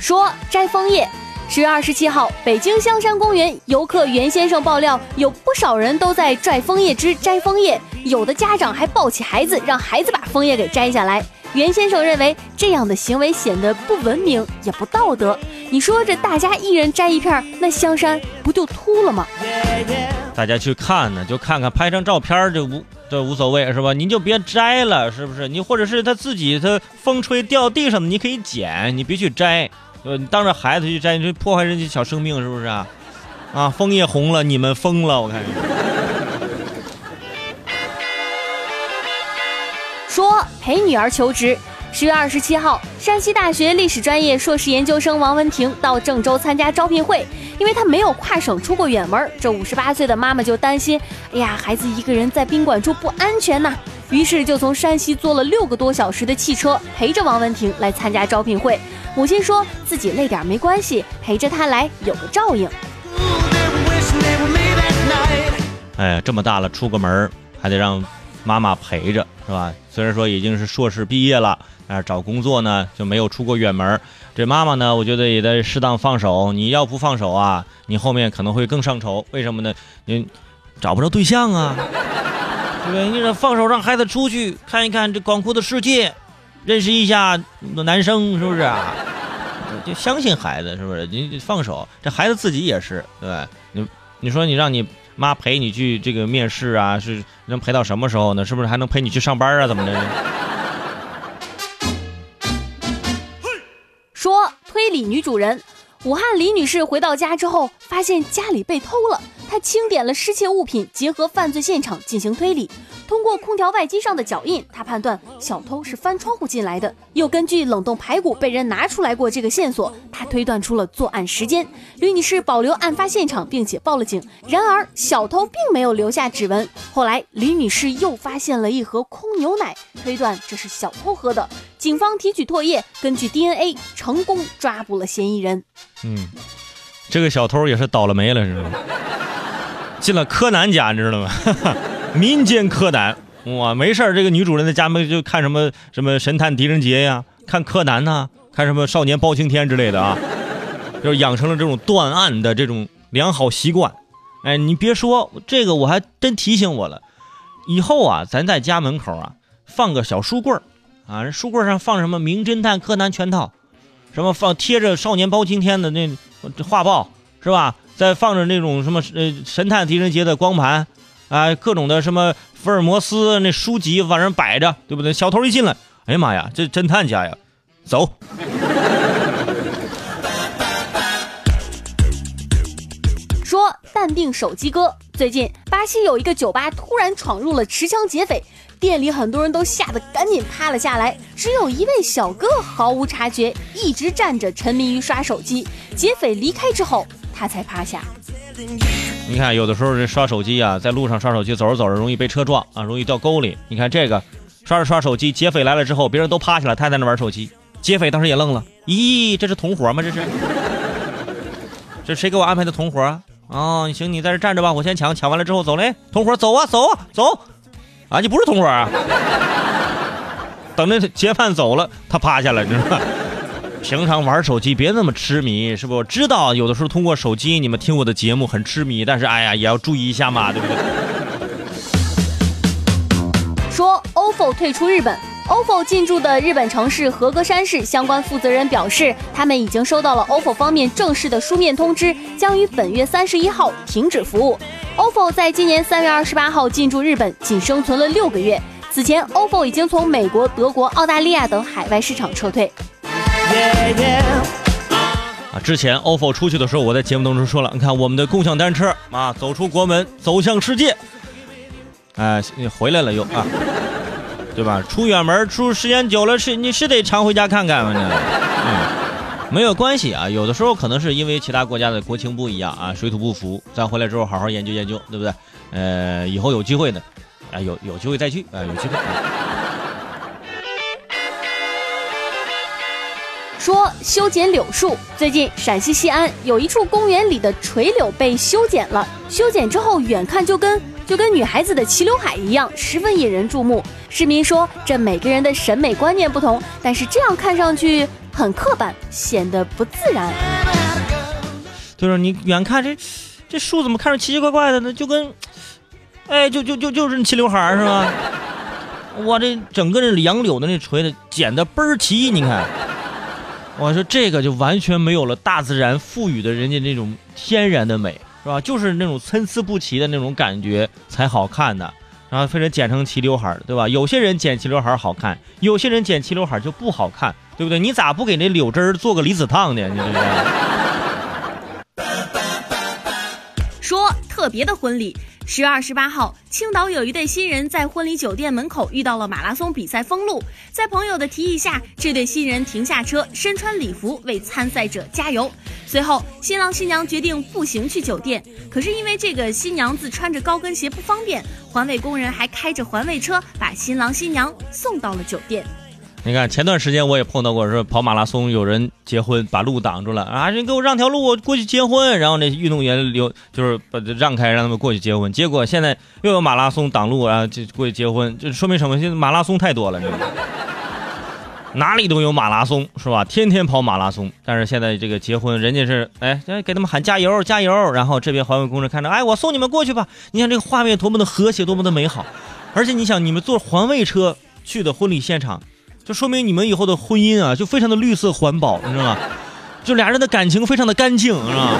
说摘枫叶。十月二十七号，北京香山公园游客袁先生爆料，有不少人都在拽枫叶枝摘枫叶，有的家长还抱起孩子，让孩子把枫叶给摘下来。袁先生认为这样的行为显得不文明，也不道德。你说这大家一人摘一片，那香山不就秃了吗？大家去看呢，就看看拍张照片就无这无所谓是吧？您就别摘了，是不是？你或者是他自己他风吹掉地上的，你可以捡，你别去摘。呃，你当着孩子去摘，你破坏人家小生命是不是啊？啊，枫叶红了，你们疯了，我看。说陪女儿求职。十月二十七号，山西大学历史专业硕士研究生王文婷到郑州参加招聘会，因为她没有跨省出过远门，这五十八岁的妈妈就担心，哎呀，孩子一个人在宾馆住不安全呐，于是就从山西坐了六个多小时的汽车，陪着王文婷来参加招聘会。母亲说自己累点没关系，陪着她来有个照应。哎，这么大了，出个门还得让妈妈陪着，是吧？虽然说已经是硕士毕业了，但是找工作呢就没有出过远门。这妈妈呢，我觉得也得适当放手。你要不放手啊，你后面可能会更上愁。为什么呢？你找不着对象啊，对 不对？你得放手让孩子出去看一看这广阔的世界。认识一下男生是不是啊？就相信孩子是不是？你放手，这孩子自己也是，对吧？你你说你让你妈陪你去这个面试啊，是能陪到什么时候呢？是不是还能陪你去上班啊？怎么的？说推理女主人，武汉李女士回到家之后，发现家里被偷了，他清点了失窃物品，结合犯罪现场进行推理。通过空调外机上的脚印，他判断小偷是翻窗户进来的。又根据冷冻排骨被人拿出来过这个线索，他推断出了作案时间。吕女士保留案发现场，并且报了警。然而小偷并没有留下指纹。后来李女士又发现了一盒空牛奶，推断这是小偷喝的。警方提取唾液，根据 DNA 成功抓捕了嫌疑人。嗯，这个小偷也是倒了霉了，是吗？进了柯南家，你知道吗？民间柯南哇，没事这个女主人在家门就看什么什么神探狄仁杰呀，看柯南呐，看什么少年包青天之类的啊，就养成了这种断案的这种良好习惯。哎，你别说这个，我还真提醒我了，以后啊，咱在家门口啊放个小书柜儿啊，书柜上放什么名侦探柯南全套，什么放贴着少年包青天的那画报是吧？再放着那种什么呃神探狄仁杰的光盘。啊，各种的什么福尔摩斯那书籍往上摆着，对不对？小偷一进来，哎呀妈呀，这侦探家呀，走。说淡定手机哥，最近巴西有一个酒吧突然闯入了持枪劫匪，店里很多人都吓得赶紧趴了下来，只有一位小哥毫无察觉，一直站着沉迷于刷手机。劫匪离开之后，他才趴下。你看，有的时候这刷手机啊，在路上刷手机，走着走着容易被车撞啊，容易掉沟里。你看这个，刷着刷手机，劫匪来了之后，别人都趴下了，他在那玩手机。劫匪当时也愣了，咦，这是同伙吗？这是？这谁给我安排的同伙啊？哦，行，你在这站着吧，我先抢，抢完了之后走嘞。同伙走啊，走啊，走！啊，你不是同伙啊？等那劫犯走了，他趴下了，你知道吗？平常玩手机别那么痴迷，是不？知道有的时候通过手机你们听我的节目很痴迷，但是哎呀也要注意一下嘛，对不对？说 OFO 退出日本，OFO 进驻的日本城市和歌山市相关负责人表示，他们已经收到了 OFO 方面正式的书面通知，将于本月三十一号停止服务。OFO 在今年三月二十八号进驻日本，仅生存了六个月。此前，OFO 已经从美国、德国、澳大利亚等海外市场撤退。啊！之前 OFO 出去的时候，我在节目当中说了，你看我们的共享单车啊，走出国门，走向世界。哎，你回来了又啊，对吧？出远门出时间久了，是你是得常回家看看嘛？呢。嗯，没有关系啊，有的时候可能是因为其他国家的国情不一样啊，水土不服。咱回来之后好好研究研究，对不对？呃，以后有机会的，啊，有有机会再去啊，有机会。说修剪柳树，最近陕西西安有一处公园里的垂柳被修剪了。修剪之后，远看就跟就跟女孩子的齐刘海一样，十分引人注目。市民说，这每个人的审美观念不同，但是这样看上去很刻板，显得不自然。就是你远看这这树怎么看着奇奇怪怪的呢？就跟，哎，就就就就是齐刘海是吧？哇，这整个这杨柳的那锤子剪的倍儿齐，你看，我说这个就完全没有了大自然赋予的人家那种天然的美，是吧？就是那种参差不齐的那种感觉才好看的，然后非得剪成齐刘海，对吧？有些人剪齐刘海好看，有些人剪齐刘海就不好看，对不对？你咋不给那柳枝做个离子烫呢？你这是。说特别的婚礼，十月二十八号，青岛有一对新人在婚礼酒店门口遇到了马拉松比赛封路，在朋友的提议下，这对新人停下车，身穿礼服为参赛者加油。随后，新郎新娘决定步行去酒店，可是因为这个新娘子穿着高跟鞋不方便，环卫工人还开着环卫车把新郎新娘送到了酒店。你看，前段时间我也碰到过，说跑马拉松有人结婚把路挡住了啊，人给我让条路，我过去结婚。然后那运动员留就是把这让开，让他们过去结婚。结果现在又有马拉松挡路，然后就过去结婚，这说明什么？现在马拉松太多了，你知道吗？哪里都有马拉松，是吧？天天跑马拉松。但是现在这个结婚，人家是哎，给他们喊加油加油。然后这边环卫工人看着，哎，我送你们过去吧。你看这个画面多么的和谐，多么的美好。而且你想，你们坐环卫车去的婚礼现场。就说明你们以后的婚姻啊，就非常的绿色环保，你知道吗？就俩人的感情非常的干净，是吧？